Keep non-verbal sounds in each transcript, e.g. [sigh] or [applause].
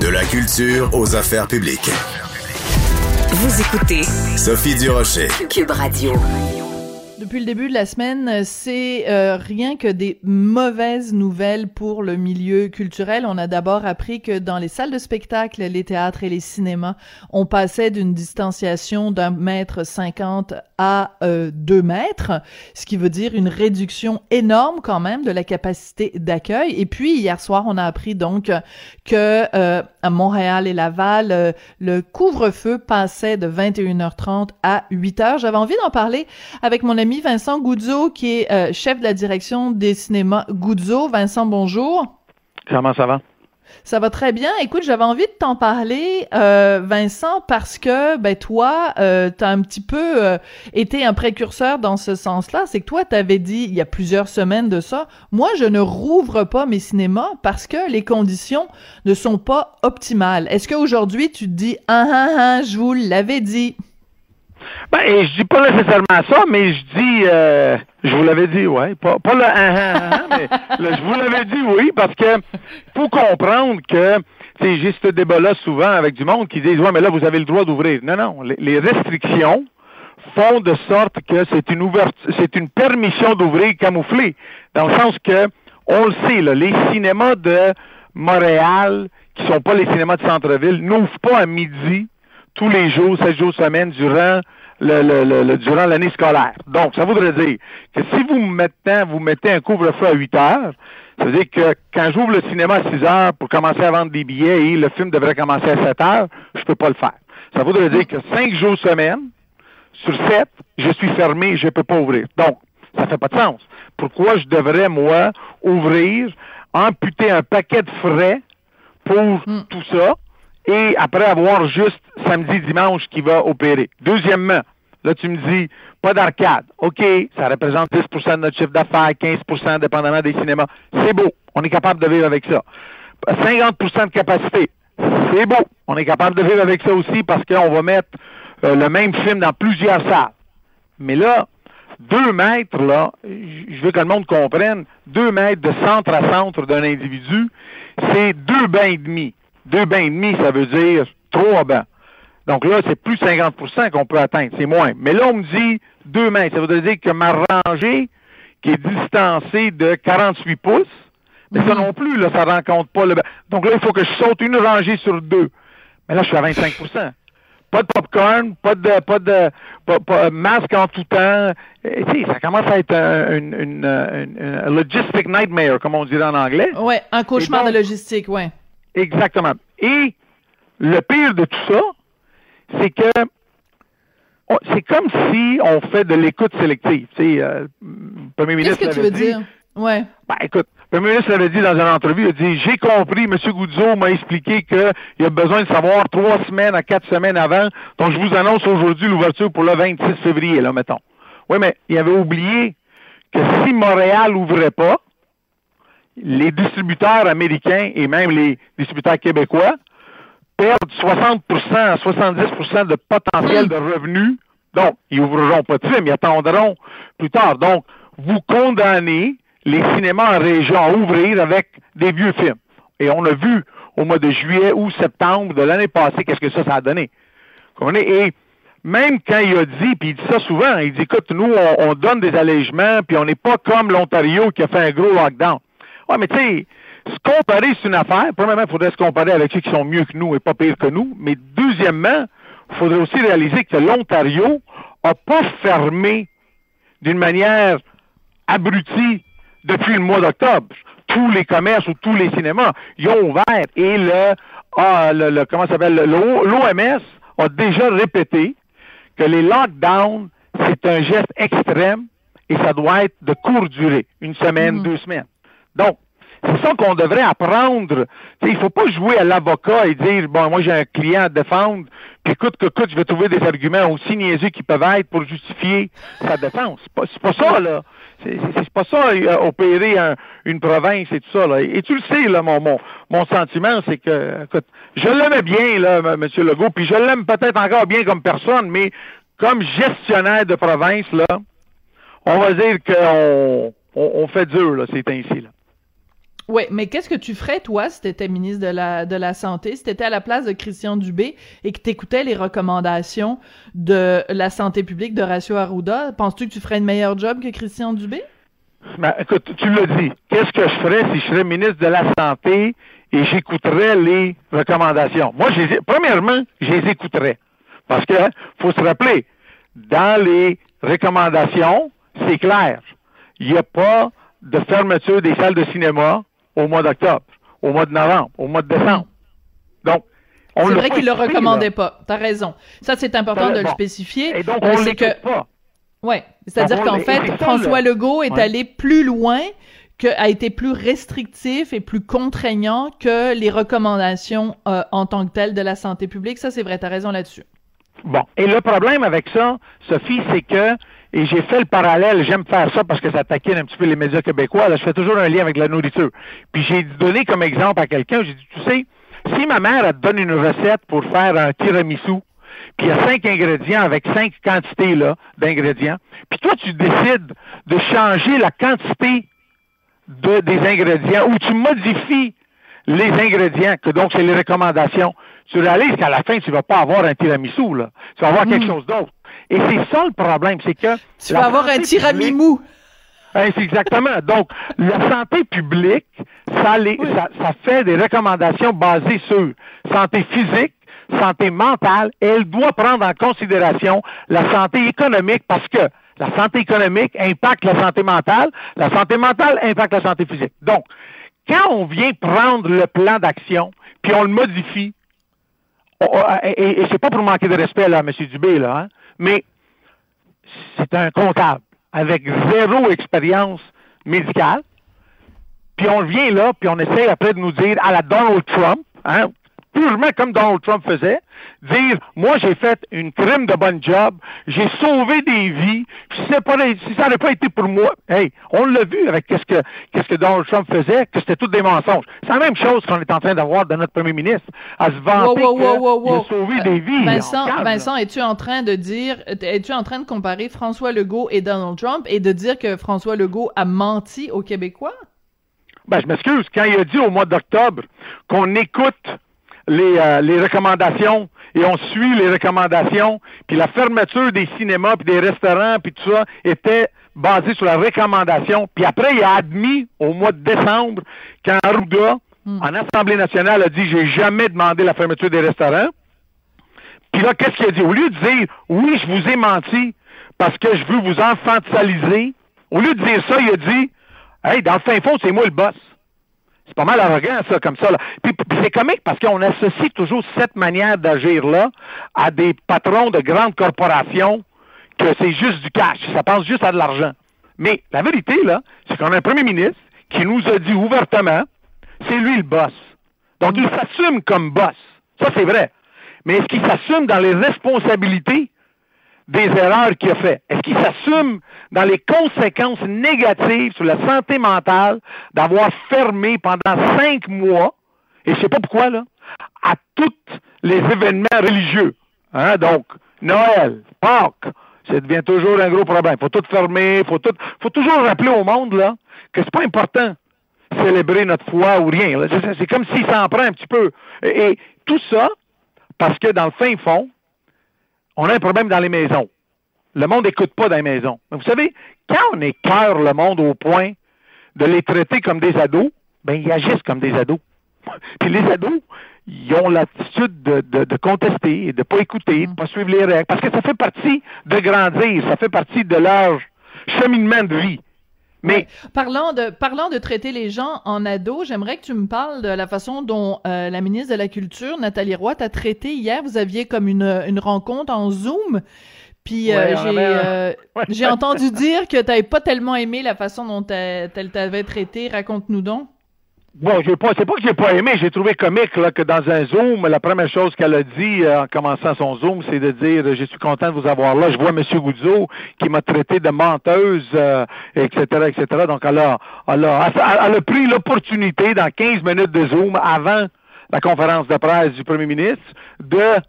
De la culture aux affaires publiques. Vous écoutez Sophie Durocher. Cube Radio. Depuis le début de la semaine, c'est euh, rien que des mauvaises nouvelles pour le milieu culturel. On a d'abord appris que dans les salles de spectacle, les théâtres et les cinémas, on passait d'une distanciation d'un mètre cinquante à euh, deux mètres, ce qui veut dire une réduction énorme quand même de la capacité d'accueil. Et puis hier soir, on a appris donc que euh, à Montréal et Laval, euh, le couvre-feu passait de 21h30 à 8h. J'avais envie d'en parler avec mon ami Vincent Goudzo, qui est euh, chef de la direction des cinémas Goudzo. Vincent, bonjour. Comment ça va? Ça va très bien. Écoute, j'avais envie de t'en parler, euh, Vincent, parce que ben toi, euh, t'as un petit peu euh, été un précurseur dans ce sens-là. C'est que toi, t'avais dit il y a plusieurs semaines de ça, moi, je ne rouvre pas mes cinémas parce que les conditions ne sont pas optimales. Est-ce qu'aujourd'hui, tu te dis ah ah ah, je vous l'avais dit? Ben, je dis pas nécessairement ça, mais je dis, euh, je vous l'avais dit, ouais, pas, le ah, ah, ah, mais le, je vous l'avais dit, oui, parce que faut comprendre que, c'est juste ce débat-là souvent avec du monde qui disent, ouais, mais là, vous avez le droit d'ouvrir. Non, non, les, les restrictions font de sorte que c'est une ouverture, c'est une permission d'ouvrir camouflée, dans le sens que, on le sait, là, les cinémas de Montréal, qui sont pas les cinémas de centre-ville, n'ouvrent pas à midi tous les jours, 7 jours semaine, durant le, le, le, durant l'année scolaire. Donc, ça voudrait dire que si vous mettez, vous mettez un couvre-feu à 8 heures, ça veut dire que quand j'ouvre le cinéma à 6 heures pour commencer à vendre des billets et le film devrait commencer à 7 heures, je peux pas le faire. Ça voudrait dire que 5 jours semaine, sur 7, je suis fermé, je peux pas ouvrir. Donc, ça fait pas de sens. Pourquoi je devrais, moi, ouvrir, amputer un paquet de frais pour Hmm. tout ça, et après avoir juste samedi, dimanche qui va opérer. Deuxièmement, là, tu me dis, pas d'arcade. OK, ça représente 10% de notre chiffre d'affaires, 15% dépendamment des cinémas. C'est beau. On est capable de vivre avec ça. 50% de capacité. C'est beau. On est capable de vivre avec ça aussi parce qu'on va mettre euh, le même film dans plusieurs salles. Mais là, deux mètres, là, je veux que le monde comprenne, deux mètres de centre à centre d'un individu, c'est deux bains et demi. Deux bains et demi, ça veut dire trois bains. Donc là, c'est plus 50% qu'on peut atteindre, c'est moins. Mais là, on me dit deux mètres, ça veut dire que ma rangée, qui est distancée de 48 pouces, mais ça non plus, là, ça rencontre pas le bain. Donc là, il faut que je saute une rangée sur deux. Mais là, je suis à 25% Pas de popcorn, pas de pas de pas, pas- masque en tout temps. Et, tu sais, ça commence à être un, une, une, une- un logistic nightmare, comme on dirait en anglais. Ouais, un cauchemar donc- de logistique, ouais. Exactement. Et le pire de tout ça, c'est que c'est comme si on fait de l'écoute sélective. Tu sais, euh, premier Qu'est-ce ministre que tu veux dit. dire? Ouais. Ben, écoute, le premier ministre l'avait dit dans une entrevue, il a dit, j'ai compris, M. Goudzo m'a expliqué qu'il a besoin de savoir trois semaines à quatre semaines avant, donc je vous annonce aujourd'hui l'ouverture pour le 26 février, là, mettons. Oui, mais il avait oublié que si Montréal ouvrait pas, les distributeurs américains et même les distributeurs québécois perdent 60 à 70% de potentiel de revenus. Donc, ils ouvriront pas de film, ils attendront plus tard. Donc, vous condamnez les cinémas en région à ouvrir avec des vieux films. Et on a vu au mois de juillet ou septembre de l'année passée qu'est-ce que ça, ça a donné. Et même quand il a dit, puis il dit ça souvent, il dit, écoute, nous, on, on donne des allègements, puis on n'est pas comme l'Ontario qui a fait un gros lockdown. Ouais, mais tu sais, se comparer, c'est une affaire. Premièrement, il faudrait se comparer avec ceux qui sont mieux que nous et pas pire que nous. Mais deuxièmement, il faudrait aussi réaliser que l'Ontario n'a pas fermé d'une manière abrutie depuis le mois d'octobre. Tous les commerces ou tous les cinémas, ils ont ouvert. Et le, ah, le, le- comment s'appelle, le- l'OMS a déjà répété que les lockdowns, c'est un geste extrême et ça doit être de courte durée, une semaine, Mhm. deux semaines. Donc, c'est ça qu'on devrait apprendre. Tu sais, il faut pas jouer à l'avocat et dire bon, moi j'ai un client à défendre, puis écoute, que écoute, je vais trouver des arguments aussi niaiseux qui peuvent être pour justifier sa défense. C'est pas, pas ça là. C'est pas ça euh, opérer un- une province et tout ça là. Et tu le sais là, mon mon, mon sentiment, c'est que écoute, je l'aimais bien là, M. Legault, puis je l'aime peut-être encore bien comme personne, mais comme gestionnaire de province là, on va dire qu'on on, on fait dur là, c'est ainsi là. Oui, mais qu'est-ce que tu ferais, toi, si tu étais ministre de la, de la Santé, si tu étais à la place de Christian Dubé et que tu écoutais les recommandations de la santé publique de Ratio Arruda? Penses-tu que tu ferais une meilleure job que Christian Dubé? Ben, écoute, tu l'as dit. Qu'est-ce que je ferais si je serais ministre de la Santé et j'écouterais les recommandations? Moi, premièrement, je les écouterais. Parce que faut se rappeler, dans les recommandations, c'est clair. Il n'y a pas de fermeture des salles de cinéma au mois d'octobre, au mois de novembre, au mois de décembre. Donc, on C'est vrai qu'il ne le recommandait pas. Tu as raison. Ça, c'est important de le spécifier. Et donc, on ne que... pas. Oui. C'est-à-dire qu'en fait, François Legault est allé plus loin que, a été plus restrictif et plus contraignant que les recommandations euh, en tant que telles de la santé publique. Ça, c'est vrai, tu as raison là-dessus. Bon. Et le problème avec ça, Sophie, c'est que et j'ai fait le parallèle, j'aime faire ça parce que ça taquine un petit peu les médias québécois. Là, je fais toujours un lien avec la nourriture. Puis j'ai donné comme exemple à quelqu'un, j'ai dit, tu sais, si ma mère elle te donne une recette pour faire un tiramisu, puis il y a cinq ingrédients avec cinq quantités là d'ingrédients, puis toi tu décides de changer la quantité de, des ingrédients ou tu modifies les ingrédients, que donc c'est les recommandations, tu réalises qu'à la fin, tu ne vas pas avoir un tiramisu, là. Tu vas avoir quelque hmm. chose d'autre. Et c'est ça le problème, c'est que... Tu vas avoir un tiramimou. c'est exactement. Donc, la santé publique, ça, ça, fait des recommandations basées sur santé physique, santé mentale, et elle doit prendre en considération la santé économique parce que la santé économique impacte la santé mentale, la santé mentale impacte la santé physique. Donc, quand on vient prendre le plan d'action, puis on le modifie, et, et c'est pas pour manquer de respect là, à M. Dubé, là, hein, mais c'est un comptable avec zéro expérience médicale. Puis on vient là, puis on essaie après de nous dire à la Donald Trump, hein, purement comme Donald Trump faisait, dire moi j'ai fait une crime de bonne job, j'ai sauvé des vies, puis si, pas, si ça n'avait pas été pour moi, hey, on l'a vu avec qu'est-ce que qu'est-ce que Donald Trump faisait, que c'était tout des mensonges. C'est la même chose qu'on est en train d'avoir de notre premier ministre, à se vanter qu'il a sauvé des vies. Vincent, Vincent, es-tu en train de dire, es-tu en train de comparer François Legault et Donald Trump et de dire que François Legault a menti aux Québécois? Ben, je m'excuse. Quand il a dit au mois d'octobre qu'on écoute euh, les, recommandations et on suit les recommandations, puis la fermeture des cinémas, puis des restaurants, puis tout ça était basé sur la recommandation. Puis après, il a admis au mois de décembre quand Arruda, hmm. en Assemblée nationale, a dit j'ai jamais demandé la fermeture des restaurants. Puis là, qu'est-ce qu'il a dit? Au lieu de dire oui, je vous ai menti parce que je veux vous infantiliser, au lieu de dire ça, il a dit Hey, dans le fin fond, c'est moi le boss. C'est pas mal arrogant, ça, comme ça. Là. Puis, c'est comique parce qu'on associe toujours cette manière d'agir-là à des patrons de grandes corporations que c'est juste du cash, ça pense juste à de l'argent. Mais la vérité, là, c'est qu'on a un premier ministre qui nous a dit ouvertement, c'est lui le boss. Donc, il s'assume comme boss. Ça, c'est vrai. Mais est-ce qu'il s'assume dans les responsabilités des erreurs qu'il a fait? Est-ce qu'il s'assume dans les conséquences négatives sur la santé mentale d'avoir fermé pendant cinq mois, et je sais pas pourquoi, là, à tous les événements religieux? Hein? Donc, Noël, Pâques, ça devient toujours un gros problème. Faut tout fermer, faut tout, faut toujours rappeler au monde, là, que c'est pas important célébrer notre foi ou rien. C'est comme s'il s'en prend un petit peu. et tout ça, parce que dans le fin fond, on a un problème dans les maisons. Le monde n'écoute pas dans les maisons. Mais vous savez, quand on écœure le monde au point de les traiter comme des ados, ben ils agissent comme des ados. [laughs] Puis les ados, ils ont l'attitude de, de, contester et de ne pas écouter, de ne pas suivre les règles, parce que ça fait partie de grandir, ça fait partie de leur cheminement de vie. Mais parlant de parlant de traiter les gens en ados, j'aimerais que tu me parles de la façon dont euh, la ministre de la Culture, Nathalie Roy, t'a traité hier. Vous aviez comme une, une rencontre en Zoom. Puis euh, euh, j'ai entendu dire que tu n'avais pas tellement aimé la façon dont elle t'avait traité. Raconte-nous donc. Bon, je pas, c'est pas que j'ai pas aimé, j'ai trouvé comique là, que dans un Zoom, la première chose qu'elle a dit euh, en commençant son Zoom, c'est de dire Je suis content de vous avoir là. Je vois M. Goudzo qui m'a traité de menteuse, etc., etc. Donc elle a, elle a, elle a pris l'opportunité dans 15 minutes de Zoom avant la conférence de presse du premier ministre de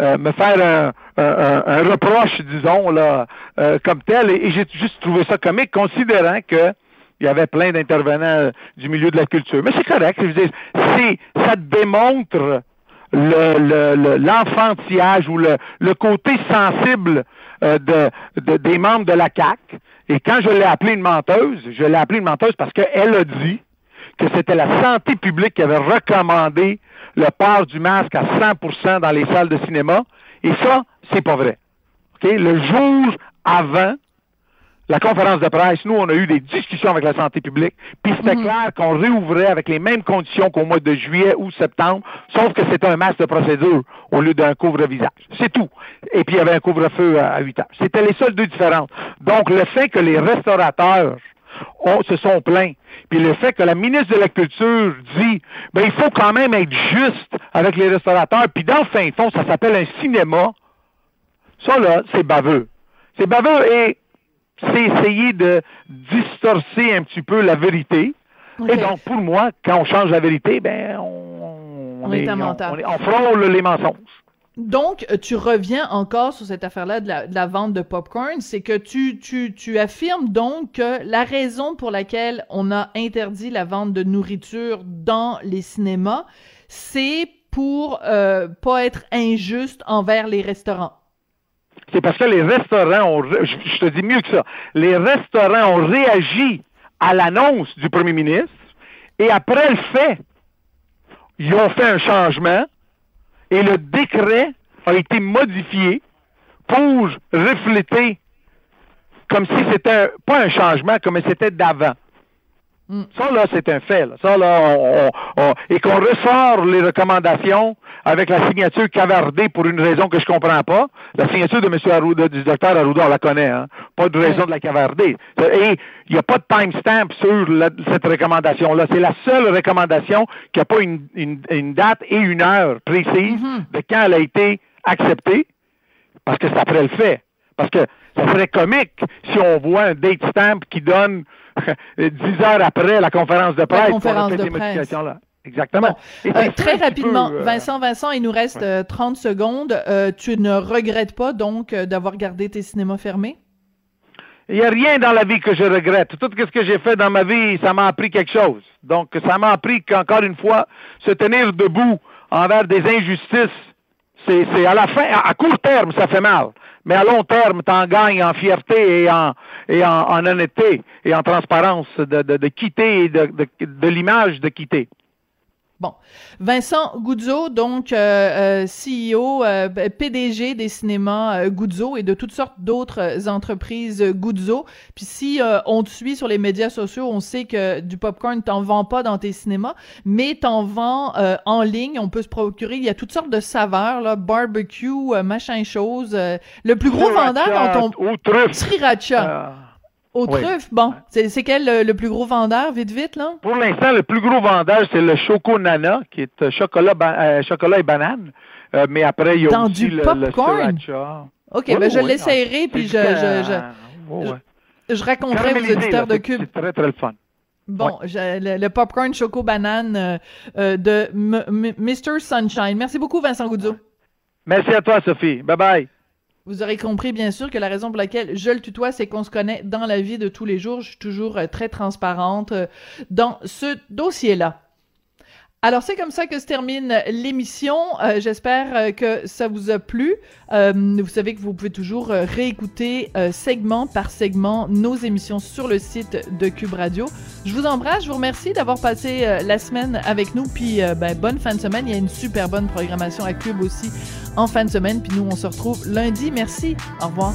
euh, me faire un, reproche, disons, là, euh, comme tel. Et, j'ai juste trouvé ça comique, considérant que il y avait plein d'intervenants du milieu de la culture. Mais c'est correct. Je c'est, ça démontre l'enfantillage ou le, côté sensible euh, de, des membres de la CAC. Et quand je l'ai appelée une menteuse, je l'ai appelée une menteuse parce qu'elle a dit que c'était la santé publique qui avait recommandé le port du masque à 100% dans les salles de cinéma. Et ça, c'est pas vrai. Le jour avant la conférence de presse, nous, on a eu des discussions avec la santé publique, puis c'était mhm. clair qu'on réouvrait avec les mêmes conditions qu'au mois de juillet ou septembre, sauf que c'était un masque de procédure au lieu d'un couvre-visage. C'est tout. Et puis il y avait un couvre-feu à 8 heures. C'était les seules deux différences. Donc le fait que les restaurateurs se sont plaints. Puis le fait que la ministre de la Culture dit, ben il faut quand même être juste avec les restaurateurs. Puis dans le fin fond, ça s'appelle un cinéma. Ça là, c'est baveux. C'est baveux et c'est essayer de distorcer un petit peu la vérité. Et donc, pour moi, quand on change la vérité, ben, on, on, est, on, frôle les mensonges. Donc, tu reviens encore sur cette affaire-là de la, vente de popcorn, c'est que tu, tu, tu affirmes donc que la raison pour laquelle on a interdit la vente de nourriture dans les cinémas, c'est pour euh, pas être injuste envers les restaurants c'est parce que les restaurants ont, je te dis mieux que ça, les restaurants ont réagi à l'annonce du premier ministre et après le fait, ils ont fait un changement et le décret a été modifié pour refléter comme si c'était pas un changement, comme c'était d'avant. Mm. Ça, là, c'est un fait. Ça, là, on, et qu'on ressort les recommandations avec la signature cavardée pour une raison que je comprends pas. La signature de M. Arruda, du docteur Arruda, on la connaît, hein? Pas de raison de la cavarder. Et il n'y a pas de timestamp sur cette recommandation-là. C'est la seule recommandation qui n'a pas une, une, date et une heure précise mm-hmm. de quand elle a été acceptée, parce que c'est après le fait. Parce que ça serait comique si on voit un date stamp qui donne [laughs] dix heures après la conférence de presse conférence pour de ces là Exactement. Euh, très rapidement, euh, Vincent, Vincent, il nous reste 30 euh, secondes. tu ne regrettes pas donc d'avoir gardé tes cinémas fermés? Il n'y a rien dans la vie que je regrette. Tout ce que j'ai fait dans ma vie, ça m'a appris quelque chose. Donc, ça m'a appris qu'encore une fois, se tenir debout envers des injustices, c'est à la fin, à court terme, ça fait mal mais à long terme, tu en gagnes en fierté et en, et en, honnêteté et en transparence de, de, de quitter et de, de l'image de quitter. Bon, Vincent Goudzo, donc euh, euh CEO, euh, PDG des cinémas euh, Goudzo et de toutes sortes d'autres entreprises Goudzo. Puis si on te suit sur les médias sociaux, on sait que du popcorn t'en vends pas dans tes cinémas, mais t'en vends en ligne. On peut se procurer. Il y a toutes sortes de saveurs, là, barbecue, machin chose. le plus gros vendeur dans ton sriracha. Au truffe, bon. C'est quel le, plus gros vendeur, vite, vite, là? Pour l'instant, le plus gros vendeur, c'est le Choco Nana, qui est euh, chocolat, euh, chocolat et banane. Euh, mais après, il y a Dans aussi du le, popcorn? OK, ben je l'essayerai, puis je, je, je, je, raconterai aux auditeurs de Cube. C'est très, très le fun. Bon, le, le, popcorn choco banane de Mr. Sunshine. Merci beaucoup, Vincent Goudzo. Merci à toi, Sophie. Bye bye. Vous aurez compris, bien sûr, que la raison pour laquelle je le tutoie, c'est qu'on se connaît dans la vie de tous les jours. Je suis toujours euh, très transparente euh, dans ce dossier-là. Alors c'est comme ça que se termine l'émission. Euh, j'espère euh, que ça vous a plu. Vous savez que vous pouvez toujours réécouter segment par segment nos émissions sur le site de Cube Radio. Je vous embrasse, je vous remercie d'avoir passé la semaine avec nous. Puis ben, bonne fin de semaine. Il y a une super bonne programmation à Cube aussi en fin de semaine. Puis nous on se retrouve lundi. Merci. Au revoir.